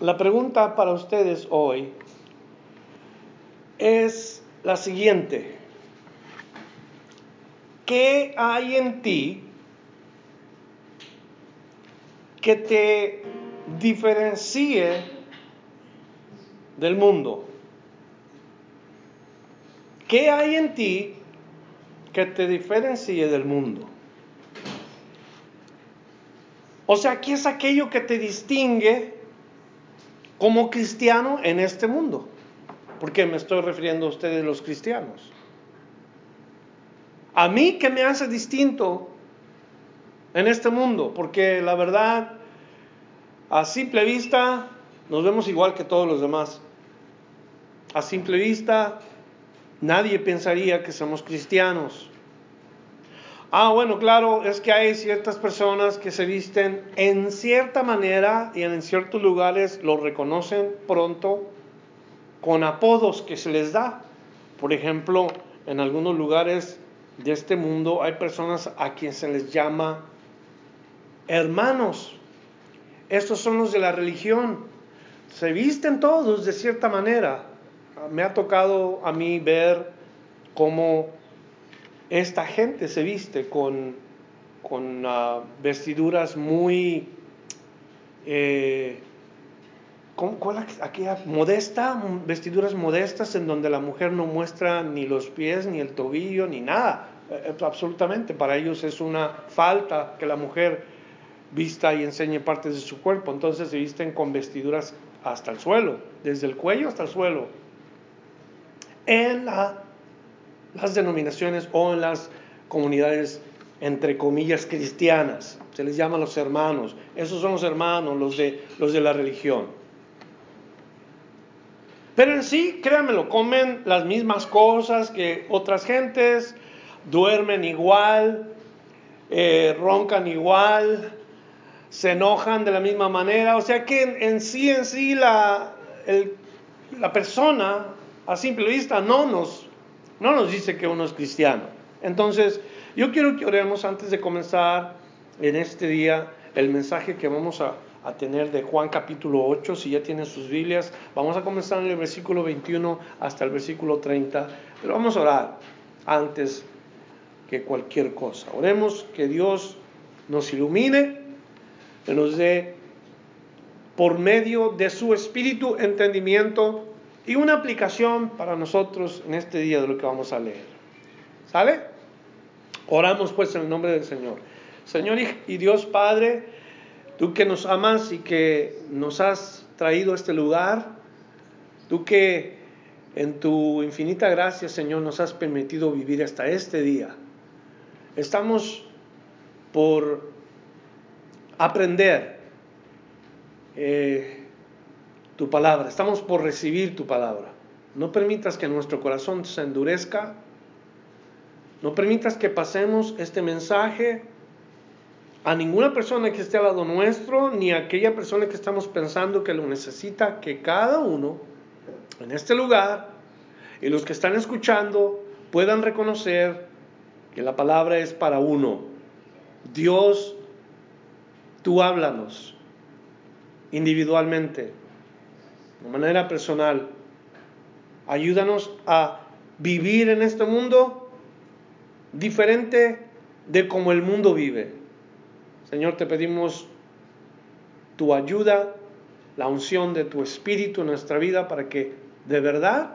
la pregunta para ustedes hoy es la siguiente. ¿Qué hay en ti que te diferencie del mundo? ¿Qué hay en ti que te diferencie del mundo? O sea, ¿qué es aquello que te distingue como cristiano en este mundo? ¿Por qué me estoy refiriendo a ustedes los cristianos? A mí, ¿qué me hace distinto en este mundo? Porque la verdad, a simple vista, nos vemos igual que todos los demás. A simple vista, nadie pensaría que somos cristianos. Ah, bueno, claro, es que hay ciertas personas que se visten en cierta manera y en ciertos lugares lo reconocen pronto con apodos que se les da. Por ejemplo, en algunos lugares de este mundo hay personas a quienes se les llama hermanos. Estos son los de la religión. Se visten todos de cierta manera. Me ha tocado a mí ver cómo esta gente se viste con, con ah, vestiduras muy, eh, ¿cuál aquella modesta? Vestiduras modestas en donde la mujer no muestra ni los pies, ni el tobillo, ni nada. Eh, eh, absolutamente, para ellos es una falta que la mujer vista y enseñe partes de su cuerpo. Entonces se visten con vestiduras hasta el suelo, desde el cuello hasta el suelo. En la las denominaciones o en las comunidades entre comillas cristianas. Se les llama los hermanos. Esos son los hermanos, los de, los de la religión. Pero en sí, créanmelo, comen las mismas cosas que otras gentes, duermen igual, eh, roncan igual, se enojan de la misma manera. O sea que en, sí, en sí, la, la persona a simple vista no nos no nos dice que uno es cristiano. Entonces, yo quiero que oremos antes de comenzar en este día el mensaje que vamos a, tener de Juan capítulo 8. Si ya tienen sus Biblias, vamos a comenzar en el versículo 21 hasta el versículo 30. Pero vamos a orar antes que cualquier cosa. Oremos que Dios nos ilumine, que nos dé por medio de su espíritu entendimiento y una aplicación para nosotros en este día de lo que vamos a leer. ¿Sale? Oramos pues en el nombre del Señor. Señor y Dios Padre, tú que nos amas y que nos has traído a este lugar, tú que en tu infinita gracia, Señor, nos has permitido vivir hasta este día. Estamos por aprender. Eh, tu palabra, estamos por recibir tu palabra. No permitas que nuestro corazón se endurezca. No permitas que pasemos este mensaje a ninguna persona que esté al lado nuestro, ni a aquella persona que estamos pensando que lo necesita, que cada uno en este lugar y los que están escuchando puedan reconocer que la palabra es para uno. Dios, tú háblanos individualmente de manera personal. Ayúdanos a vivir en este mundo diferente de como el mundo vive. Señor, te pedimos tu ayuda, la unción de tu Espíritu en nuestra vida para que de verdad,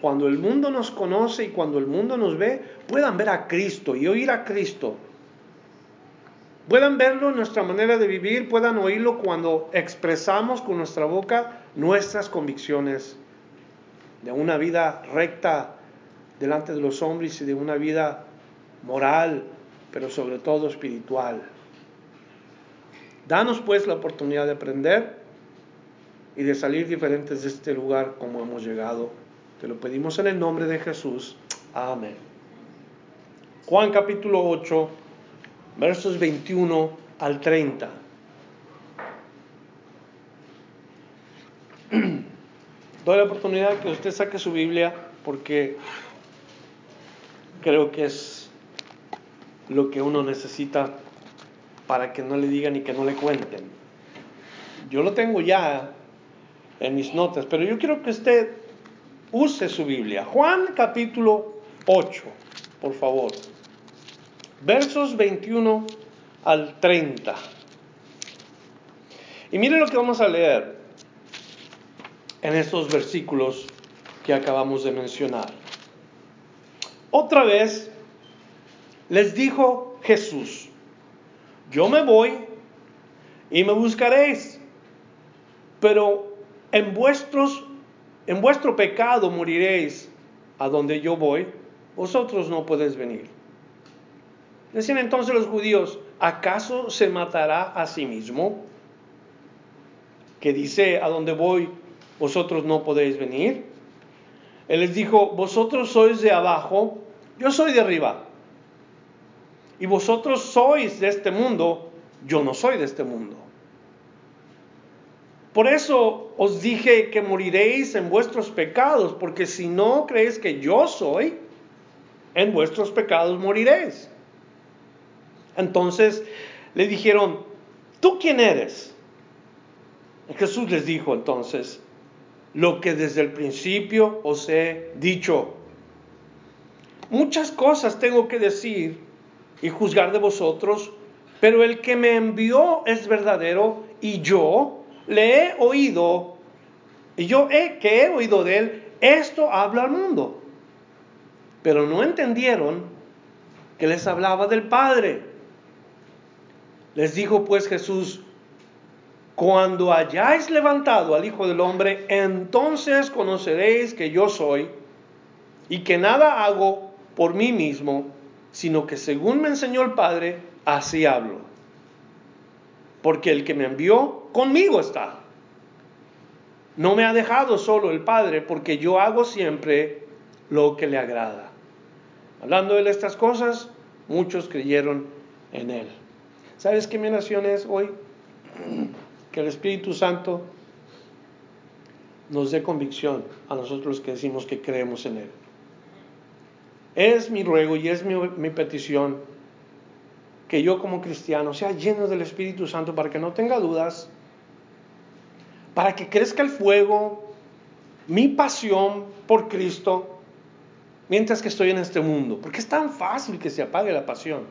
cuando el mundo nos conoce y cuando el mundo nos ve, puedan ver a Cristo y oír a Cristo. Puedan verlo en nuestra manera de vivir, puedan oírlo cuando expresamos con nuestra boca nuestras convicciones de una vida recta delante de los hombres y de una vida moral, pero sobre todo espiritual. Danos pues la oportunidad de aprender y de salir diferentes de este lugar como hemos llegado. Te lo pedimos en el nombre de Jesús. Amén. Juan capítulo 8, versos 21 al 30. Doy la oportunidad que usted saque su Biblia porque creo que es lo que uno necesita para que no le digan y que no le cuenten. Yo lo tengo ya en mis notas, pero yo quiero que usted use su Biblia. Juan capítulo 8, por favor. Versos 21 al 30. Y mire lo que vamos a leer en estos versículos que acabamos de mencionar. Otra vez les dijo Jesús, yo me voy y me buscaréis, pero en vuestros en vuestro pecado moriréis a donde yo voy, vosotros no podéis venir. Decían entonces los judíos, ¿acaso se matará a sí mismo? Que dice, a donde voy, vosotros no podéis venir. Él les dijo, vosotros sois de abajo, yo soy de arriba. Y vosotros sois de este mundo, yo no soy de este mundo. Por eso os dije que moriréis en vuestros pecados, porque si no creéis que yo soy, en vuestros pecados moriréis. Entonces le dijeron, ¿tú quién eres? Jesús les dijo entonces, lo que desde el principio os he dicho. Muchas cosas tengo que decir y juzgar de vosotros, pero el que me envió es verdadero y yo le he oído, y yo he, que he oído de él, esto habla al mundo. Pero no entendieron que les hablaba del Padre. Les dijo pues Jesús, cuando hayáis levantado al Hijo del Hombre, entonces conoceréis que yo soy y que nada hago por mí mismo, sino que según me enseñó el Padre, así hablo. Porque el que me envió conmigo está. No me ha dejado solo el Padre, porque yo hago siempre lo que le agrada. Hablando de estas cosas, muchos creyeron en él. ¿Sabes qué mi nación es hoy? Que el Espíritu Santo nos dé convicción a nosotros que decimos que creemos en Él. Es mi ruego y es mi, petición que yo como cristiano sea lleno del Espíritu Santo para que no tenga dudas, para que crezca el fuego, mi pasión por Cristo, mientras que estoy en este mundo. Porque es tan fácil que se apague la pasión.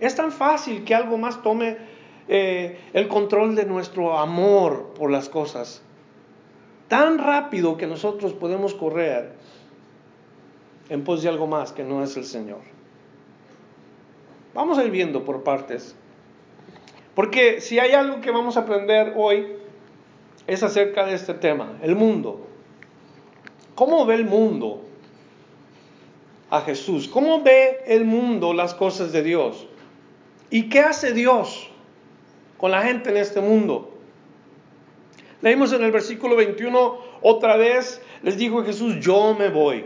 Es tan fácil que algo más tome eh, el control de nuestro amor por las cosas. Tan rápido que nosotros podemos correr en pos de algo más que no es el Señor. Vamos a ir viendo por partes. Porque si hay algo que vamos a aprender hoy es acerca de este tema, el mundo. ¿Cómo ve el mundo a Jesús? ¿Cómo ve el mundo las cosas de Dios? ¿Y qué hace Dios? Con la gente en este mundo. Leímos en el versículo 21, otra vez les dijo Jesús, yo me voy.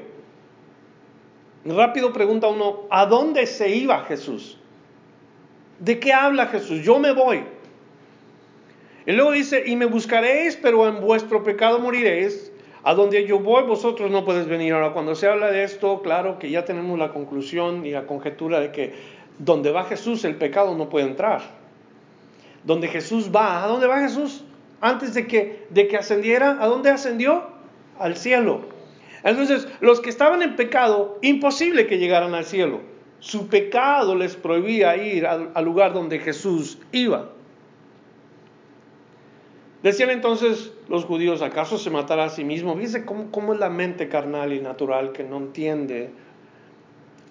Rápido pregunta uno, ¿a dónde se iba Jesús? ¿De qué habla Jesús? Yo me voy. Y luego dice, y me buscaréis, pero en vuestro pecado moriréis. A donde yo voy, vosotros no podéis venir. Ahora, cuando se habla de esto, claro que ya tenemos la conclusión y la conjetura de que donde va Jesús, el pecado no puede entrar donde Jesús va. ¿A dónde va Jesús? Antes de que, de que ascendiera, ¿a dónde ascendió? Al cielo. Entonces, los que estaban en pecado, imposible que llegaran al cielo. Su pecado les prohibía ir al, lugar donde Jesús iba. Decían entonces los judíos, ¿acaso se matará a sí mismo? Fíjense cómo, cómo, es la mente carnal y natural que no entiende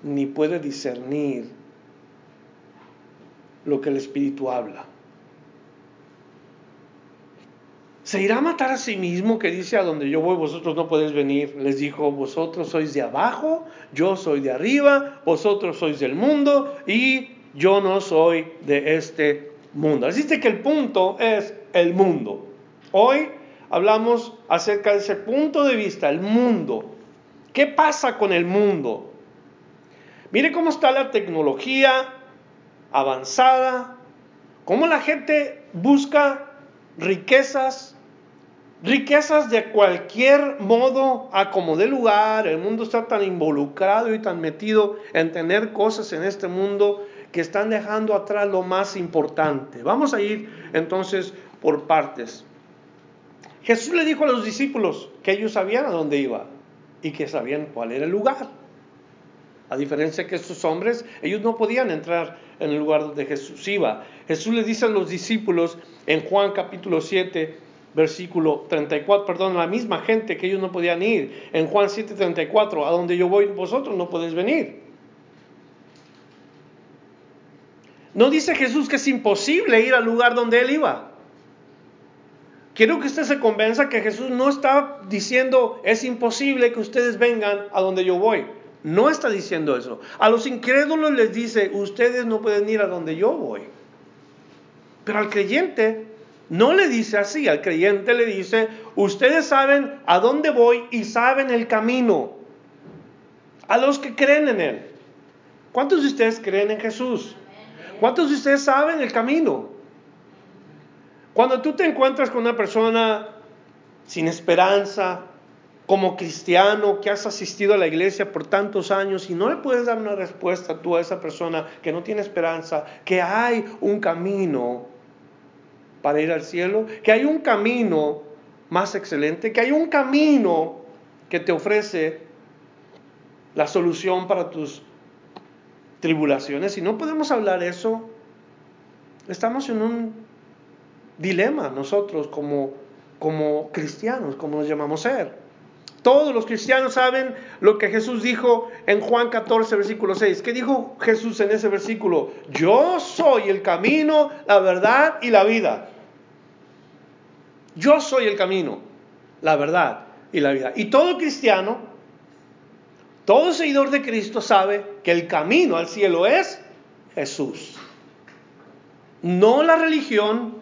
ni puede discernir lo que el Espíritu habla. ¿Se irá a matar a sí mismo que dice a donde yo voy vosotros no podéis venir? Les dijo, vosotros sois de abajo, yo soy de arriba, vosotros sois del mundo y yo no soy de este mundo. Así que el punto es el mundo. Hoy hablamos acerca de ese punto de vista, el mundo. ¿Qué pasa con el mundo? Mire cómo está la tecnología avanzada, cómo la gente busca riquezas riquezas de cualquier modo a como de lugar. El mundo está tan involucrado y tan metido en tener cosas en este mundo que están dejando atrás lo más importante. Vamos a ir entonces por partes. Jesús le dijo a los discípulos que ellos sabían a dónde iba y que sabían cuál era el lugar. A diferencia que estos hombres, ellos no podían entrar en el lugar donde Jesús iba. Jesús le dice a los discípulos en Juan capítulo 7, versículo 34, perdón, la misma gente que ellos no podían ir. En Juan 7, 34, a donde yo voy, vosotros no podéis venir. No dice Jesús que es imposible ir al lugar donde él iba. Quiero que usted se convenza que Jesús no está diciendo es imposible que ustedes vengan a donde yo voy. No está diciendo eso. A los incrédulos les dice, ustedes no pueden ir a donde yo voy. Pero al creyente no le dice así, al creyente le dice, ustedes saben a dónde voy y saben el camino. A los que creen en Él. ¿Cuántos de ustedes creen en Jesús? ¿Cuántos de ustedes saben el camino? Cuando tú te encuentras con una persona sin esperanza, como cristiano que has asistido a la iglesia por tantos años y no le puedes dar una respuesta tú a esa persona que no tiene esperanza, que hay un camino para ir al cielo, que hay un camino más excelente, que hay un camino que te ofrece la solución para tus tribulaciones. Y no podemos hablar eso, estamos en un dilema nosotros como, como cristianos, como nos llamamos ser. Todos los cristianos saben lo que Jesús dijo en Juan 14, versículo 6. ¿Qué dijo Jesús en ese versículo? Yo soy el camino, la verdad y la vida. Yo soy el camino, la verdad y la vida. Y todo cristiano, todo seguidor de Cristo sabe que el camino al cielo es Jesús. No la religión,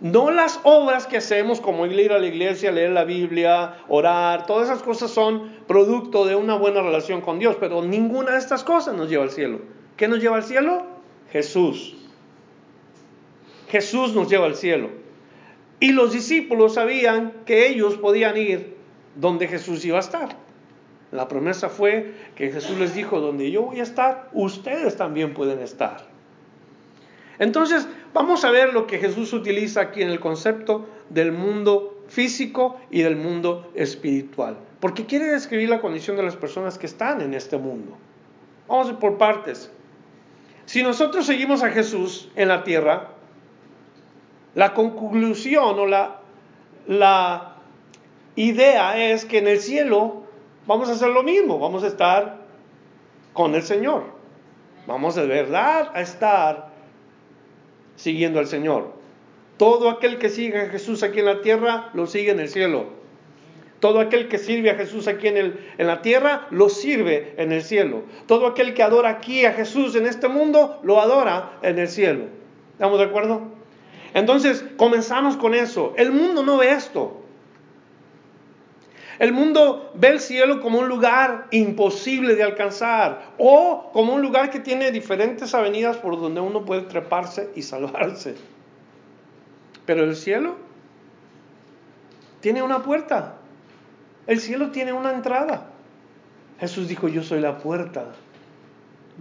no las obras que hacemos como ir a la iglesia, leer la Biblia, orar, todas esas cosas son producto de una buena relación con Dios, pero ninguna de estas cosas nos lleva al cielo. ¿Qué nos lleva al cielo? Jesús. Jesús nos lleva al cielo. Y los discípulos sabían que ellos podían ir donde Jesús iba a estar. La promesa fue que Jesús les dijo, donde yo voy a estar, ustedes también pueden estar. Entonces, vamos a ver lo que Jesús utiliza aquí en el concepto del mundo físico y del mundo espiritual. Porque quiere describir la condición de las personas que están en este mundo. Vamos por partes. Si nosotros seguimos a Jesús en la tierra, la conclusión o la, idea es que en el cielo vamos a hacer lo mismo, vamos a estar con el Señor. Vamos de verdad a estar siguiendo al Señor. Todo aquel que sigue a Jesús aquí en la tierra, lo sigue en el cielo. Todo aquel que sirve a Jesús aquí en, el, en la tierra, lo sirve en el cielo. Todo aquel que adora aquí a Jesús en este mundo, lo adora en el cielo. ¿Estamos de acuerdo? Entonces, comenzamos con eso. El mundo no ve esto. El mundo ve el cielo como un lugar imposible de alcanzar o como un lugar que tiene diferentes avenidas por donde uno puede treparse y salvarse. Pero el cielo tiene una puerta. El cielo tiene una entrada. Jesús dijo, yo soy la puerta.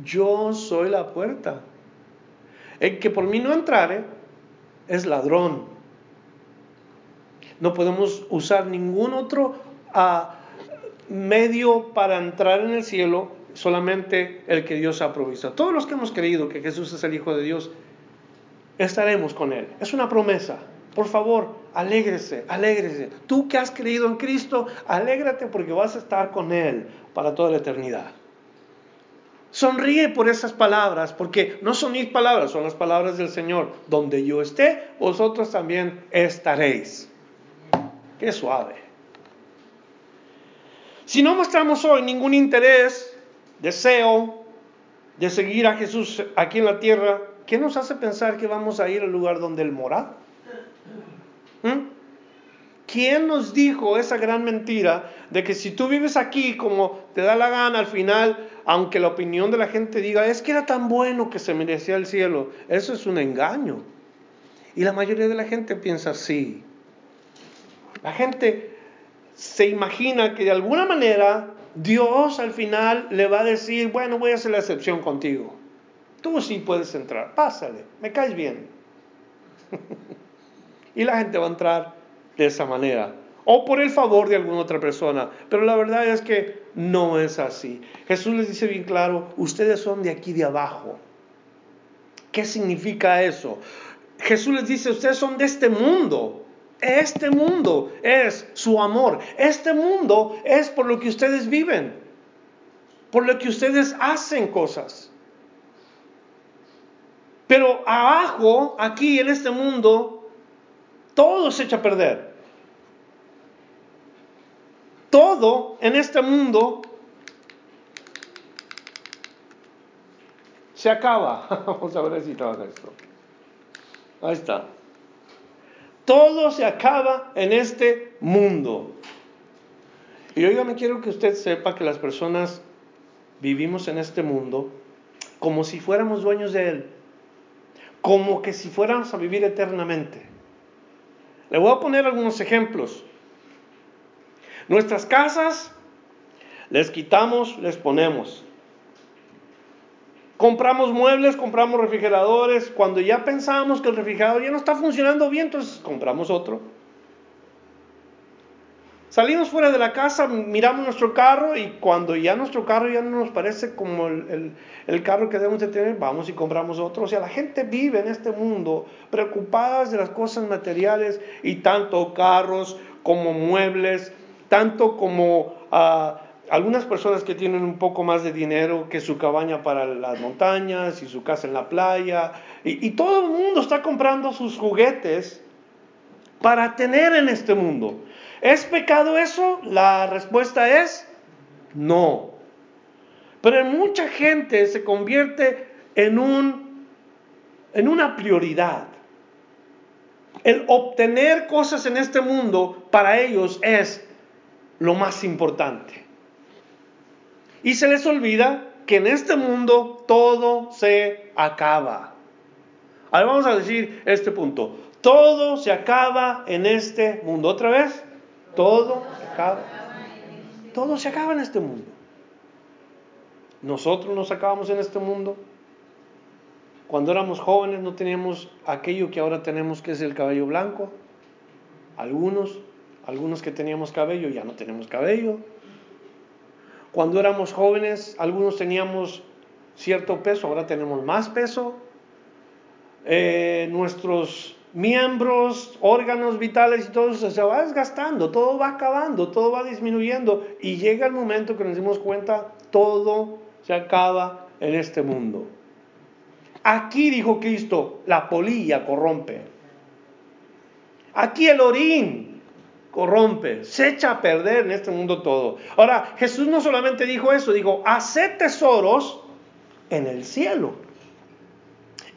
Yo soy la puerta. El que por mí no entrare es ladrón. No podemos usar ningún otro a medio para entrar en el cielo solamente el que Dios ha provisto. Todos los que hemos creído que Jesús es el Hijo de Dios, estaremos con Él. Es una promesa. Por favor, alégrese, alégrese. Tú que has creído en Cristo, alégrate porque vas a estar con Él para toda la eternidad. Sonríe por esas palabras, porque no son mis palabras, son las palabras del Señor. Donde yo esté, vosotros también estaréis. Qué suave. Si no mostramos hoy ningún interés, deseo de seguir a Jesús aquí en la tierra, ¿qué nos hace pensar que vamos a ir al lugar donde Él mora? ¿Mm? ¿Quién nos dijo esa gran mentira de que si tú vives aquí como te da la gana al final, aunque la opinión de la gente diga, es que era tan bueno que se merecía el cielo, eso es un engaño. Y la mayoría de la gente piensa así. La gente se imagina que de alguna manera Dios al final le va a decir, bueno, voy a hacer la excepción contigo. Tú sí puedes entrar, pásale, me caes bien. y la gente va a entrar de esa manera. O por el favor de alguna otra persona. Pero la verdad es que no es así. Jesús les dice bien claro, ustedes son de aquí de abajo. ¿Qué significa eso? Jesús les dice, ustedes son de este mundo. Este mundo es su amor. Este mundo es por lo que ustedes viven. Por lo que ustedes hacen cosas. Pero abajo, aquí en este mundo, todo se echa a perder. Todo en este mundo se acaba. Vamos a ver si trabaja esto. Ahí está. Todo se acaba en este mundo. Y me quiero que usted sepa que las personas vivimos en este mundo como si fuéramos dueños de él, como que si fuéramos a vivir eternamente. Le voy a poner algunos ejemplos. Nuestras casas les quitamos, les ponemos. Compramos muebles, compramos refrigeradores. Cuando ya pensamos que el refrigerador ya no está funcionando bien, entonces compramos otro. Salimos fuera de la casa, miramos nuestro carro y cuando ya nuestro carro ya no nos parece como el, el, carro que debemos de tener, vamos y compramos otro. O sea, la gente vive en este mundo preocupadas de las cosas materiales y tanto carros como muebles, tanto como... Uh, algunas personas que tienen un poco más de dinero que su cabaña para las montañas y su casa en la playa, y, todo el mundo está comprando sus juguetes para tener en este mundo. ¿Es pecado eso? La respuesta es no. Pero mucha gente se convierte en, un, en una prioridad. El obtener cosas en este mundo para ellos es lo más importante. Y se les olvida que en este mundo todo se acaba. Ahora vamos a decir este punto. Todo se acaba en este mundo. ¿Otra vez? Todo se acaba. Todo se acaba en este mundo. Nosotros nos acabamos en este mundo. Cuando éramos jóvenes no teníamos aquello que ahora tenemos que es el cabello blanco. Algunos, algunos que teníamos cabello ya no tenemos cabello. Cuando éramos jóvenes, algunos teníamos cierto peso, ahora tenemos más peso. Eh, nuestros miembros, órganos vitales y todo eso se va desgastando, todo va acabando, todo va disminuyendo y llega el momento que nos dimos cuenta, todo se acaba en este mundo. Aquí dijo Cristo, la polilla corrompe. Aquí el orín corrompe, se echa a perder en este mundo todo. Ahora, Jesús no solamente dijo eso, dijo, haced tesoros en el cielo,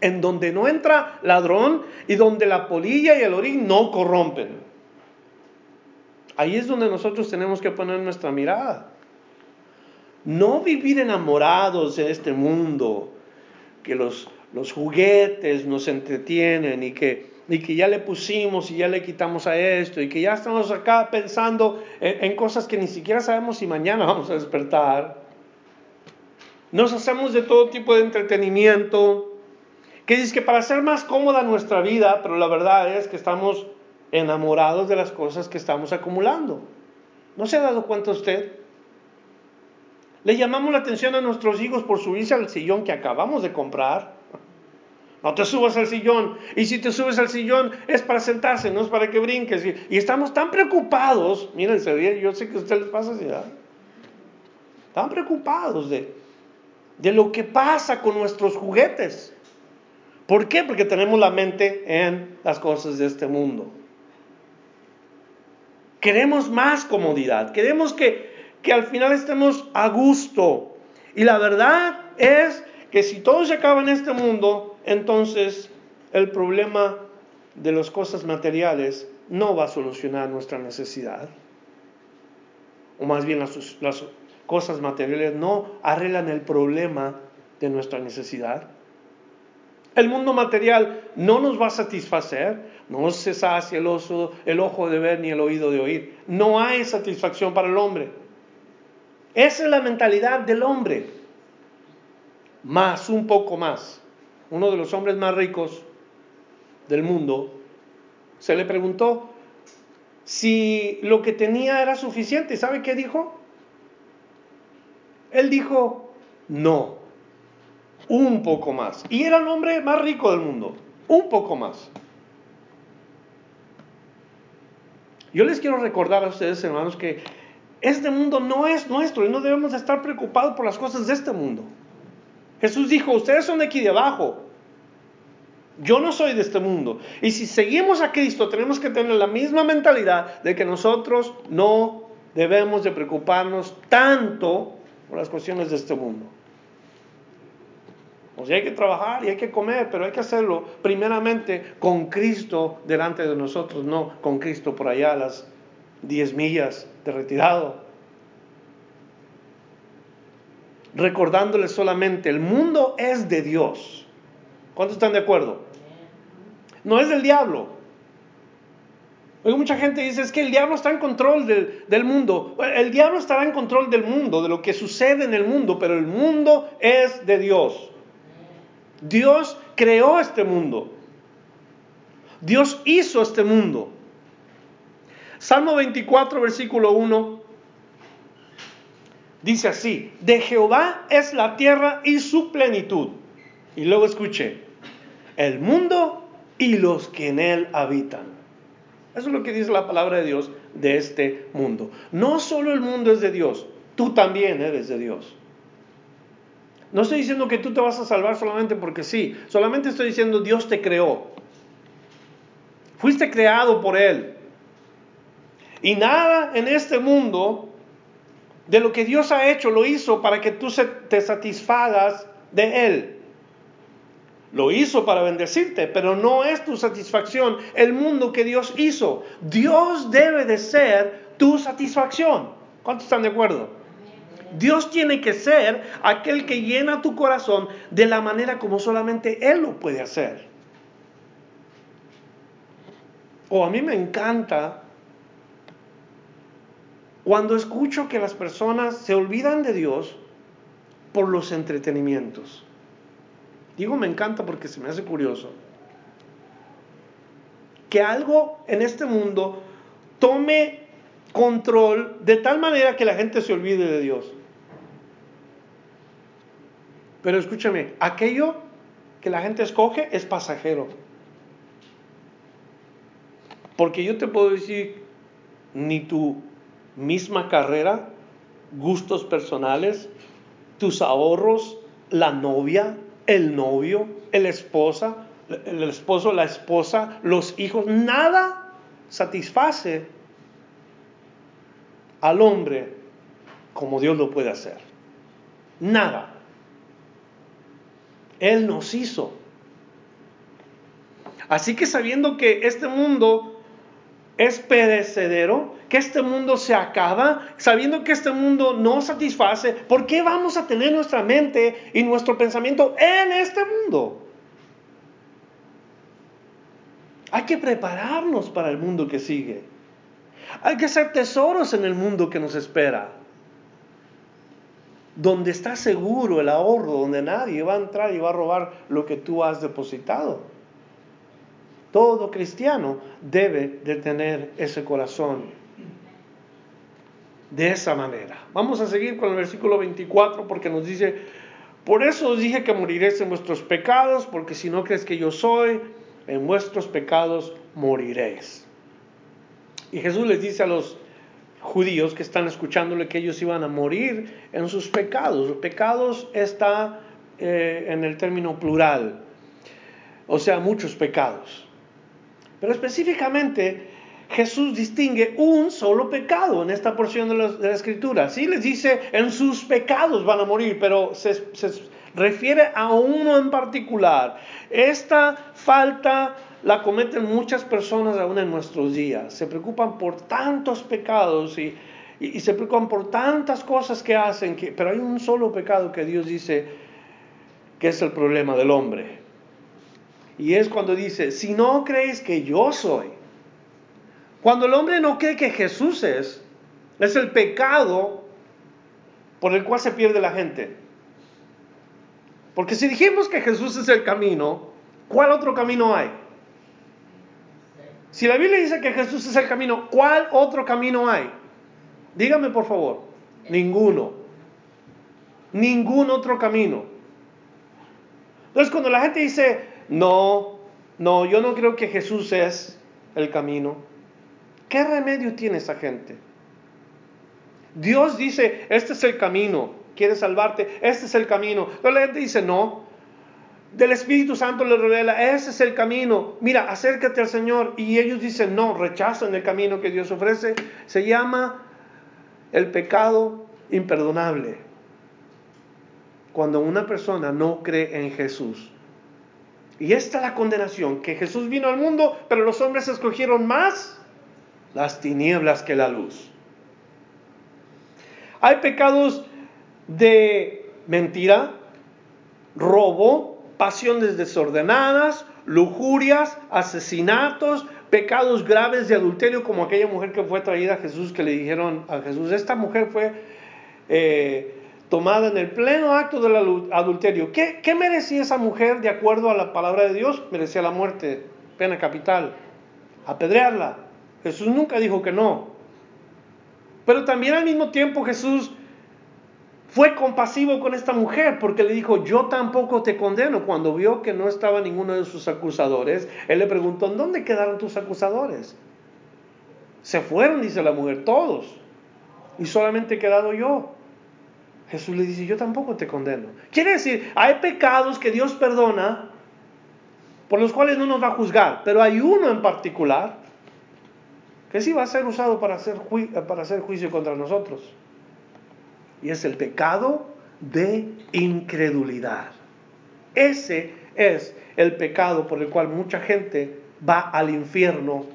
en donde no entra ladrón y donde la polilla y el orín no corrompen. Ahí es donde nosotros tenemos que poner nuestra mirada. No vivir enamorados de este mundo, que los, los juguetes nos entretienen y que y que ya le pusimos y ya le quitamos a esto y que ya estamos acá pensando en, cosas que ni siquiera sabemos si mañana vamos a despertar. Nos hacemos de todo tipo de entretenimiento, que dice que para hacer más cómoda nuestra vida, pero la verdad es que estamos enamorados de las cosas que estamos acumulando. ¿No se ha dado cuenta usted? Le llamamos la atención a nuestros hijos por subirse al sillón que acabamos de comprar no te subas al sillón. Y si te subes al sillón es para sentarse, no es para que brinques. Y, estamos tan preocupados, miren, yo sé que a ustedes les pasa así, ¿verdad? Tan preocupados de, de lo que pasa con nuestros juguetes. ¿Por qué? Porque tenemos la mente en las cosas de este mundo. Queremos más comodidad, queremos que, que al final estemos a gusto. Y la verdad es que si todo se acaba en este mundo, entonces el problema de las cosas materiales no va a solucionar nuestra necesidad. O más bien las, cosas materiales no arreglan el problema de nuestra necesidad. El mundo material no nos va a satisfacer, no se sacia el ojo de ver ni el oído de oír. No hay satisfacción para el hombre. Esa es la mentalidad del hombre más, un poco más. Uno de los hombres más ricos del mundo se le preguntó, si lo que tenía era suficiente. ¿Sabe qué dijo? Él dijo, no, un poco más. Y era el hombre más rico del mundo, un poco más. Yo les quiero recordar a ustedes, hermanos, que este mundo no es nuestro y no debemos estar preocupados por las cosas de este mundo. Jesús dijo, ustedes son de aquí de abajo. Yo no soy de este mundo. Y si seguimos a Cristo, tenemos que tener la misma mentalidad de que nosotros no debemos de preocuparnos tanto por las cuestiones de este mundo. O sea, hay que trabajar y hay que comer, pero hay que hacerlo primeramente con Cristo delante de nosotros, no con Cristo por allá a las 10 millas de retirado. Recordándoles solamente, el mundo es de Dios. ¿Cuántos están de acuerdo? No es del diablo. Hay mucha gente dice, es que el diablo está en control del, del, mundo. El diablo estará en control del mundo, de lo que sucede en el mundo, pero el mundo es de Dios. Dios creó este mundo. Dios hizo este mundo. Salmo 24, versículo 1, dice así, de Jehová es la tierra y su plenitud. Y luego escuche, el mundo y los que en él habitan. Eso es lo que dice la palabra de Dios de este mundo. No solo el mundo es de Dios, tú también eres de Dios. No estoy diciendo que tú te vas a salvar solamente porque sí, solamente estoy diciendo Dios te creó. Fuiste creado por Él. Y nada en este mundo de lo que Dios ha hecho lo hizo para que tú te satisfagas de Él. Lo hizo para bendecirte, pero no es tu satisfacción el mundo que Dios hizo. Dios debe de ser tu satisfacción. ¿Cuántos están de acuerdo? Dios tiene que ser aquel que llena tu corazón de la manera como solamente Él lo puede hacer. O a mí me encanta cuando escucho que las personas se olvidan de Dios por los entretenimientos. Digo me encanta porque se me hace curioso. Que algo en este mundo tome control de tal manera que la gente se olvide de Dios. Pero escúchame, aquello que la gente escoge es pasajero. Porque yo te puedo decir, ni tu misma carrera, gustos personales, tus ahorros, la novia, el novio, el esposa, el esposo, la esposa, los hijos, nada satisface al hombre como Dios lo puede hacer. Nada. Él nos hizo. Así que sabiendo que este mundo es perecedero, que este mundo se acaba, sabiendo que este mundo no satisface, ¿por qué vamos a tener nuestra mente y nuestro pensamiento en este mundo? Hay que prepararnos para el mundo que sigue. Hay que hacer tesoros en el mundo que nos espera donde está seguro el ahorro, donde nadie va a entrar y va a robar lo que tú has depositado. Todo cristiano debe de tener ese corazón de esa manera. Vamos a seguir con el versículo 24 porque nos dice, por eso os dije que moriréis en vuestros pecados, porque si no crees que yo soy, en vuestros pecados moriréis. Y Jesús les dice a los judíos que están escuchándole que ellos iban a morir en sus pecados. Los pecados está eh, en el término plural, o sea, muchos pecados. Pero específicamente Jesús distingue un solo pecado en esta porción de la, escritura. Sí les dice, en sus pecados van a morir, pero se, refiere a uno en particular. Esta falta la cometen muchas personas aún en nuestros días. Se preocupan por tantos pecados y, se preocupan por tantas cosas que hacen, pero hay un solo pecado que Dios dice que es el problema del hombre. Y es cuando dice, si no creéis que yo soy, cuando el hombre no cree que Jesús es, es el pecado por el cual se pierde la gente. Porque si dijimos que Jesús es el camino, ¿cuál otro camino hay? Si la Biblia dice que Jesús es el camino, ¿cuál otro camino hay? Dígame por favor. Ninguno. Ningún otro camino. Entonces cuando la gente dice, no, no, yo no creo que Jesús es el camino, ¿qué remedio tiene esa gente? Dios dice, este es el camino, quiere salvarte, este es el camino. Pero la gente dice, no. Del Espíritu Santo le revela, ese es el camino. Mira, acércate al Señor. Y ellos dicen, no, rechazan el camino que Dios ofrece. Se llama el pecado imperdonable. Cuando una persona no cree en Jesús. Y esta es la condenación, que Jesús vino al mundo, pero los hombres escogieron más las tinieblas que la luz. Hay pecados de mentira, robo, pasiones desordenadas, lujurias, asesinatos, pecados graves de adulterio, como aquella mujer que fue traída a Jesús, que le dijeron a Jesús, esta mujer fue eh, tomada en el pleno acto del adulterio. ¿Qué, ¿Qué merecía esa mujer de acuerdo a la palabra de Dios? Merecía la muerte, pena capital, apedrearla. Jesús nunca dijo que no. Pero también al mismo tiempo Jesús fue compasivo con esta mujer porque le dijo, yo tampoco te condeno. Cuando vio que no estaba ninguno de sus acusadores, él le preguntó, ¿dónde quedaron tus acusadores? Se fueron, dice la mujer, todos. Y solamente he quedado yo. Jesús le dice, yo tampoco te condeno. Quiere decir, hay pecados que Dios perdona por los cuales no nos va a juzgar, pero hay uno en particular que sí va a ser usado para hacer, juicio contra nosotros. Y es el pecado de incredulidad. Ese es el pecado por el cual mucha gente va al infierno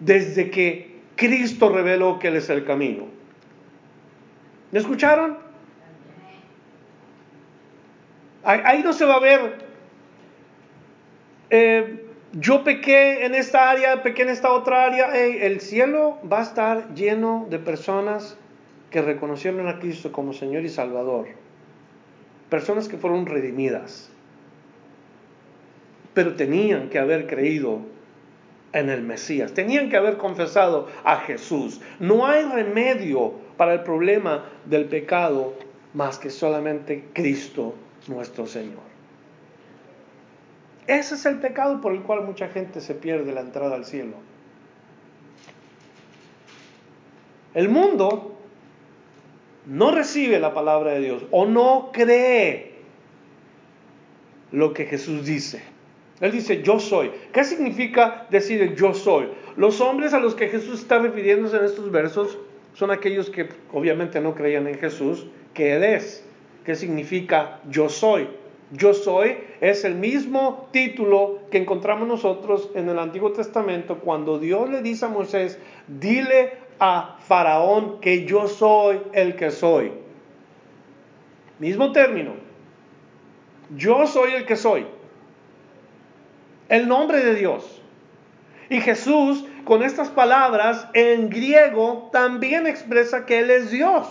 desde que Cristo reveló que Él es el camino. ¿Me escucharon? Ahí no se va a ver. Eh, yo pequé en esta área, pequé en esta otra área, el cielo va a estar lleno de personas que reconocieron a Cristo como Señor y Salvador, personas que fueron redimidas, pero tenían que haber creído en el Mesías, tenían que haber confesado a Jesús. No hay remedio para el problema del pecado más que solamente Cristo nuestro Señor. Ese es el pecado por el cual mucha gente se pierde la entrada al cielo. El mundo no recibe la palabra de Dios o no cree lo que Jesús dice. Él dice, yo soy. ¿Qué significa decir yo soy? Los hombres a los que Jesús está refiriéndose en estos versos son aquellos que obviamente no creían en Jesús, que Él es. ¿Qué significa yo soy? Yo soy es el mismo título que encontramos nosotros en el Antiguo Testamento cuando Dios le dice a Moisés, dile a Faraón que yo soy el que soy. Mismo término. Yo soy el que soy. El nombre de Dios. Y Jesús con estas palabras en griego también expresa que Él es Dios.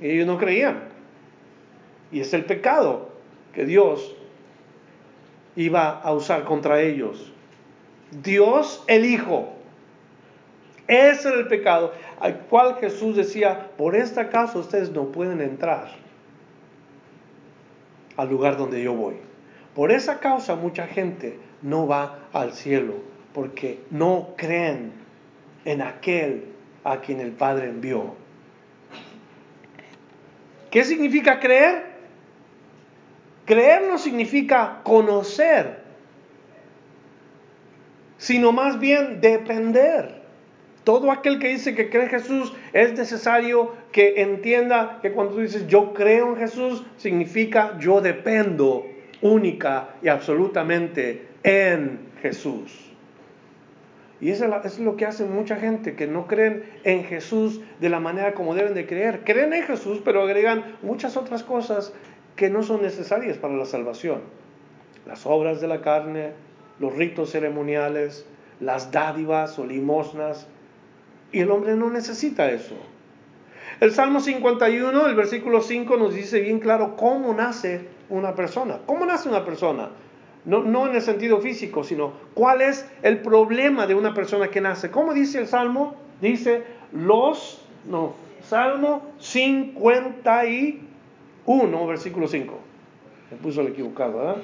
Y ellos no creían. Y es el pecado que Dios iba a usar contra ellos. Dios el Hijo. Ese era el pecado al cual Jesús decía, por esta causa ustedes no pueden entrar al lugar donde yo voy. Por esa causa mucha gente no va al cielo, porque no creen en aquel a quien el Padre envió. ¿Qué significa creer? Creer no significa conocer, sino más bien depender. Todo aquel que dice que cree en Jesús es necesario que entienda que cuando tú dices yo creo en Jesús, significa yo dependo única y absolutamente en Jesús. Y eso es lo que hace mucha gente que no creen en Jesús de la manera como deben de creer. Creen en Jesús, pero agregan muchas otras cosas que no son necesarias para la salvación. Las obras de la carne, los ritos ceremoniales, las dádivas o limosnas. Y el hombre no necesita eso. El Salmo 51, el versículo 5 nos dice bien claro cómo nace una persona. ¿Cómo nace una persona? No, no en el sentido físico, sino cuál es el problema de una persona que nace. ¿Cómo dice el Salmo? Dice los, no, Salmo 51, versículo 5. Me puso el equivocado, ¿verdad?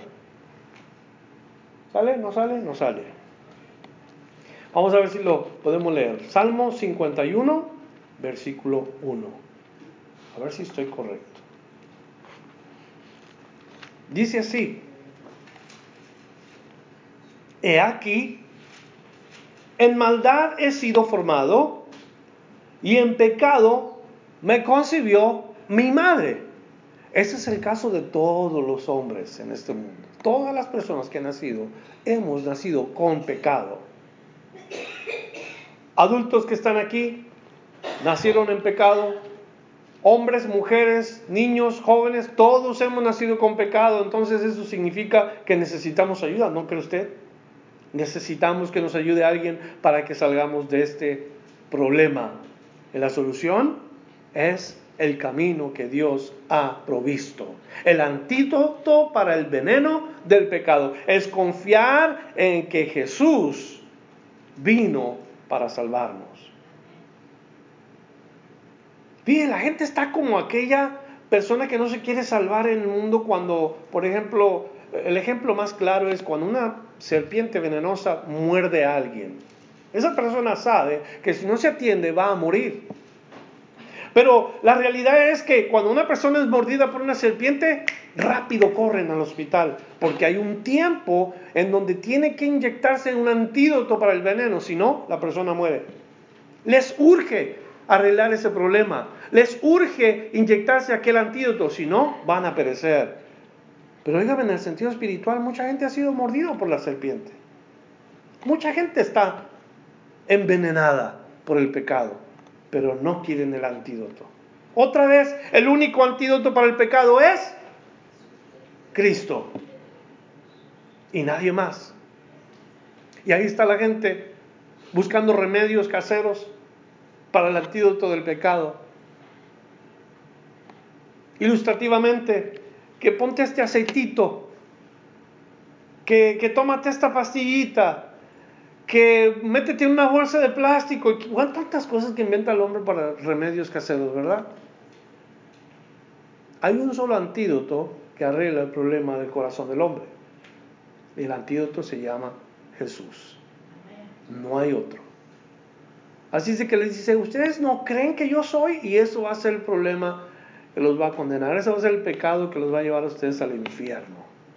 ¿Sale? ¿No sale? No sale. Vamos a ver si lo podemos leer. Salmo 51, versículo 1. A ver si estoy correcto. Dice así. He aquí, en maldad he sido formado y en pecado me concibió mi madre. Ese es el caso de todos los hombres en este mundo. Todas las personas que han nacido, hemos nacido con pecado. Adultos que están aquí, nacieron en pecado. Hombres, mujeres, niños, jóvenes, todos hemos nacido con pecado. Entonces eso significa que necesitamos ayuda, ¿no cree usted? Necesitamos que nos ayude alguien para que salgamos de este problema. La solución es el camino que Dios ha provisto. El antídoto para el veneno del pecado es confiar en que Jesús vino para salvarnos. Bien, la gente está como aquella persona que no se quiere salvar en el mundo cuando, por ejemplo, el ejemplo más claro es cuando una serpiente venenosa muerde a alguien. Esa persona sabe que si no se atiende va a morir. Pero la realidad es que cuando una persona es mordida por una serpiente, rápido corren al hospital, porque hay un tiempo en donde tiene que inyectarse un antídoto para el veneno, si no, la persona muere. Les urge arreglar ese problema, les urge inyectarse aquel antídoto, si no, van a perecer. Pero oigan, en el sentido espiritual, mucha gente ha sido mordido por la serpiente. Mucha gente está envenenada por el pecado pero no quieren el antídoto. Otra vez, el único antídoto para el pecado es Cristo y nadie más. Y ahí está la gente buscando remedios caseros para el antídoto del pecado. Ilustrativamente, que ponte este aceitito, que, que tómate esta pastillita, que métete en una bolsa de plástico. Y tantas cosas que inventa el hombre para remedios caseros, ¿verdad? Hay un solo antídoto que arregla el problema del corazón del hombre. El antídoto se llama Jesús. No hay otro. Así es que les dice, ustedes no creen que yo soy y eso va a ser el problema que los va a condenar. Ese va a ser el pecado que los va a llevar a ustedes al infierno.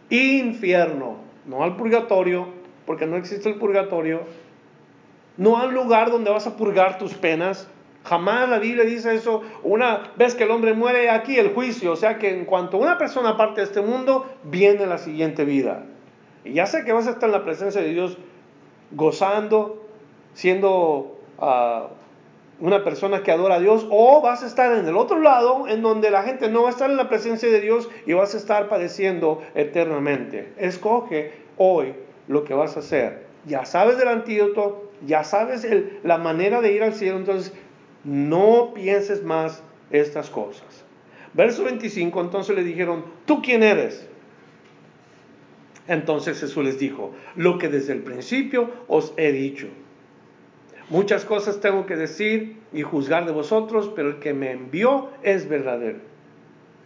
Infierno, no al purgatorio, porque no existe el purgatorio. No hay lugar donde vas a purgar tus penas. Jamás la Biblia dice eso. Una vez que el hombre muere, aquí el juicio. O sea que en cuanto una persona parte de este mundo, viene la siguiente vida. Y ya sé que vas a estar en la presencia de Dios gozando, siendo ah, una persona que adora a Dios, o vas a estar en el otro lado, en donde la gente no va a estar en la presencia de Dios y vas a estar padeciendo eternamente. Escoge hoy lo que vas a hacer. Ya sabes del antídoto, ya sabes la manera de ir al cielo, entonces no pienses más estas cosas. Verso 25, entonces le dijeron, ¿tú quién eres? Entonces Jesús les dijo, lo que desde el principio os he dicho. Muchas cosas tengo que decir y juzgar de vosotros, pero el que me envió es verdadero.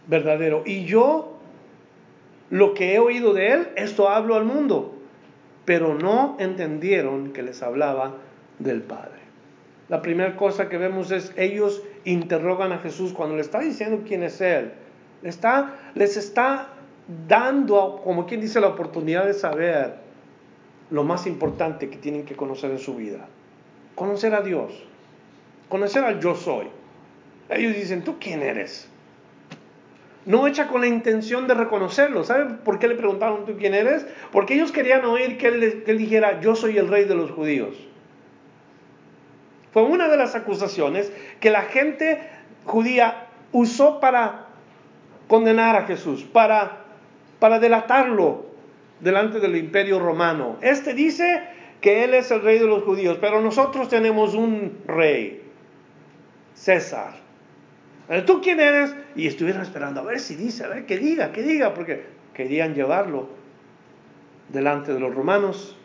Verdadero. Y yo, lo que he oído de él, esto hablo al mundo pero no entendieron que les hablaba del Padre. La primera cosa que vemos es ellos interrogan a Jesús cuando le está diciendo quién es Él. Está, les está dando, como quien dice, la oportunidad de saber lo más importante que tienen que conocer en su vida. Conocer a Dios. Conocer al yo soy. Ellos dicen, ¿tú quién eres? no hecha con la intención de reconocerlo. ¿Saben por qué le preguntaron tú quién eres? Porque ellos querían oír que él, dijera, yo soy el rey de los judíos. Fue una de las acusaciones que la gente judía usó para condenar a Jesús, para, para delatarlo delante del imperio romano. Este dice que él es el rey de los judíos, pero nosotros tenemos un rey, César. ¿Tú quién eres? Y estuvieron esperando a ver si dice, a ver, que diga, que diga, porque querían llevarlo delante de los romanos.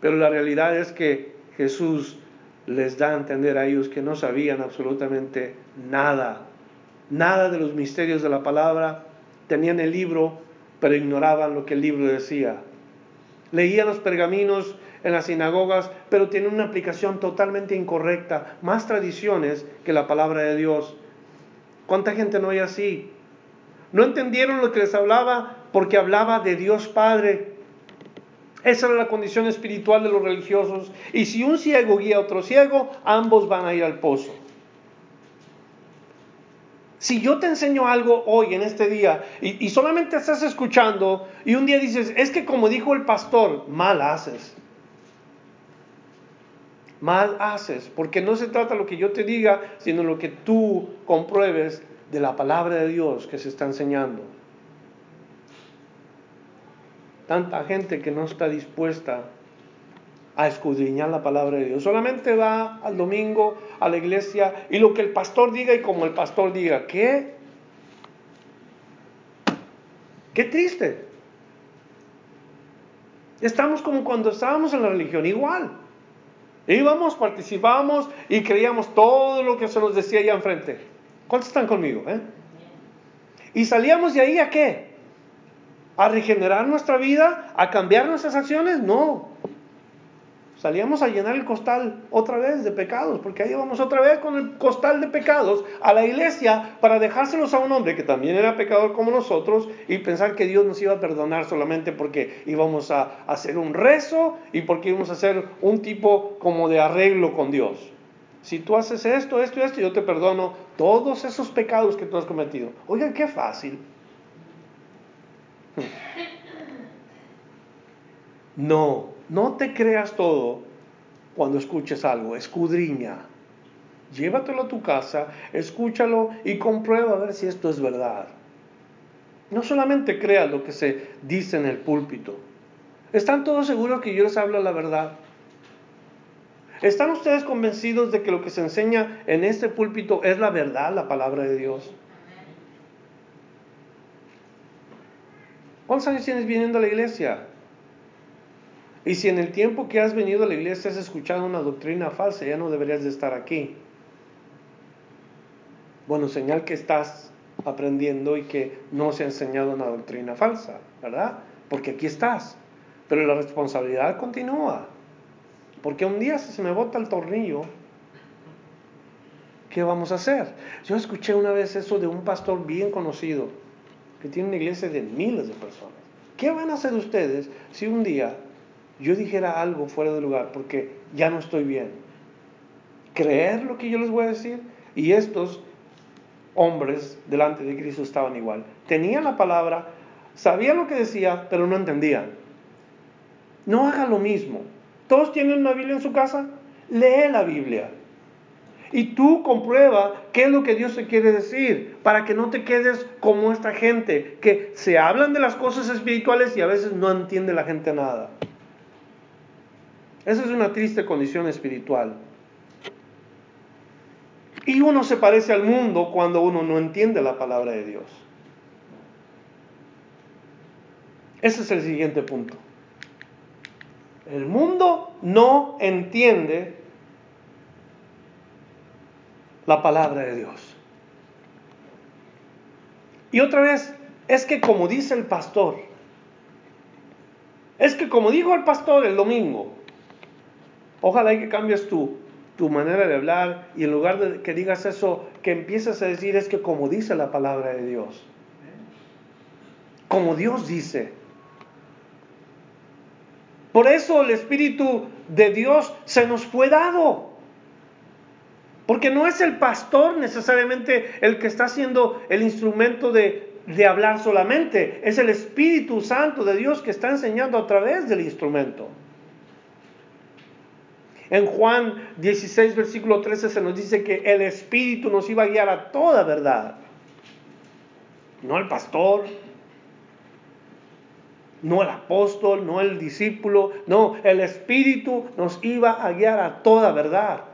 Pero la realidad es que Jesús les da a entender a ellos que no sabían absolutamente nada, nada de los misterios de la palabra. Tenían el libro, pero ignoraban lo que el libro decía. Leían los pergaminos en las sinagogas, pero tienen una aplicación totalmente incorrecta, más tradiciones que la palabra de Dios. ¿Cuánta gente no hay así? No entendieron lo que les hablaba porque hablaba de Dios Padre. Esa era la condición espiritual de los religiosos. Y si un ciego guía a otro ciego, ambos van a ir al pozo. Si yo te enseño algo hoy, en este día, y, solamente estás escuchando, y un día dices, es que como dijo el pastor, mal haces. Mal haces, porque no se trata lo que yo te diga, sino lo que tú compruebes de la palabra de Dios que se está enseñando. Tanta gente que no está dispuesta a escudriñar la palabra de Dios. Solamente va al domingo a la iglesia y lo que el pastor diga y como el pastor diga. ¿Qué? Qué triste. Estamos como cuando estábamos en la religión, igual. Íbamos, participábamos y creíamos todo lo que se nos decía allá enfrente. ¿Cuántos están conmigo? Eh? Y salíamos de ahí a qué? ¿A regenerar nuestra vida? ¿A cambiar nuestras acciones? No. Salíamos a llenar el costal otra vez de pecados, porque ahí vamos otra vez con el costal de pecados a la iglesia para dejárselos a un hombre que también era pecador como nosotros y pensar que Dios nos iba a perdonar solamente porque íbamos a hacer un rezo y porque íbamos a hacer un tipo como de arreglo con Dios. Si tú haces esto, esto y esto, yo te perdono todos esos pecados que tú has cometido. Oigan, qué fácil. No, no te creas todo cuando escuches algo, escudriña. Llévatelo a tu casa, escúchalo y comprueba a ver si esto es verdad. No solamente creas lo que se dice en el púlpito. ¿Están todos seguros que yo les hablo la verdad? ¿Están ustedes convencidos de que lo que se enseña en este púlpito es la verdad, la palabra de Dios? ¿Cuántos años tienes viniendo a la iglesia? Y si en el tiempo que has venido a la iglesia has escuchado una doctrina falsa, ya no deberías de estar aquí. Bueno, señal que estás aprendiendo y que no se ha enseñado una doctrina falsa, ¿verdad? Porque aquí estás. Pero la responsabilidad continúa. Porque un día si se me bota el tornillo, ¿qué vamos a hacer? Yo escuché una vez eso de un pastor bien conocido, que tiene una iglesia de miles de personas. ¿Qué van a hacer ustedes si un día yo dijera algo fuera de lugar porque ya no estoy bien. Creer lo que yo les voy a decir. Y estos hombres delante de Cristo estaban igual. Tenían la palabra, sabían lo que decía, pero no entendían. No haga lo mismo. ¿Todos tienen una Biblia en su casa? Lee la Biblia. Y tú comprueba qué es lo que Dios te quiere decir, para que no te quedes como esta gente, que se hablan de las cosas espirituales y a veces no entiende la gente nada. Esa es una triste condición espiritual. Y uno se parece al mundo cuando uno no entiende la palabra de Dios. Ese es el siguiente punto. El mundo no entiende la palabra de Dios. Y otra vez, es que como dice el pastor, es que como dijo el pastor el domingo, Ojalá que cambies tu, tu manera de hablar y en lugar de que digas eso, que empieces a decir es que como dice la palabra de Dios. Como Dios dice. Por eso el Espíritu de Dios se nos fue dado. Porque no es el pastor necesariamente el que está haciendo el instrumento de hablar solamente. Es el Espíritu Santo de Dios que está enseñando a través del instrumento. En Juan 16, versículo 13 se nos dice que el Espíritu nos iba a guiar a toda verdad. No el pastor, no el apóstol, no el discípulo, no, el Espíritu nos iba a guiar a toda verdad.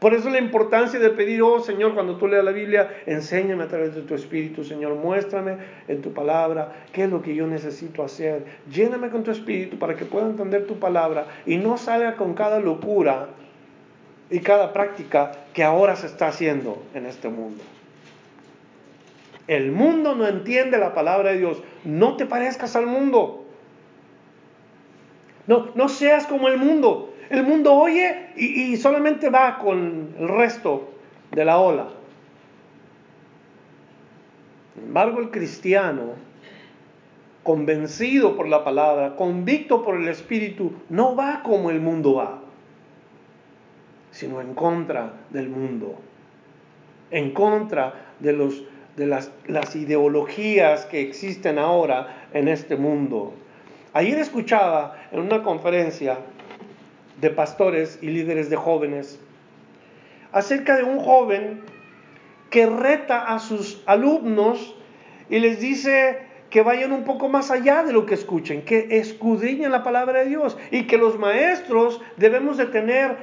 Por eso la importancia de pedir, oh Señor, cuando tú leas la Biblia, enséñame a través de tu Espíritu, Señor, muéstrame en tu palabra qué es lo que yo necesito hacer. Lléname con tu Espíritu para que pueda entender tu palabra y no salga con cada locura y cada práctica que ahora se está haciendo en este mundo. El mundo no entiende la palabra de Dios. No te parezcas al mundo. No, no seas como el mundo. El mundo oye y, solamente va con el resto de la ola. Sin embargo, el cristiano, convencido por la palabra, convicto por el Espíritu, no va como el mundo va, sino en contra del mundo, en contra de las, ideologías que existen ahora en este mundo. Ayer escuchaba en una conferencia de pastores y líderes de jóvenes acerca de un joven que reta a sus alumnos y les dice que vayan un poco más allá de lo que escuchen, que escudriñen la palabra de Dios y que los maestros debemos de tener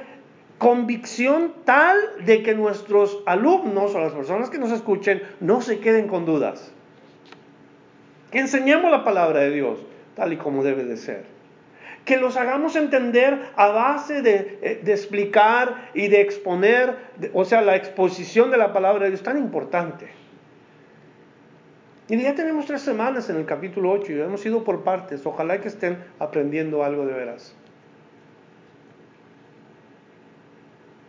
convicción tal de que nuestros alumnos o las personas que nos escuchen no se queden con dudas. Que enseñemos la palabra de Dios tal y como debe de ser. Que los hagamos entender a base de, eh, explicar y de exponer, o sea, la exposición de la palabra de Dios tan importante. Y ya tenemos tres semanas en el capítulo 8 y hemos ido por partes. Ojalá que estén aprendiendo algo de veras.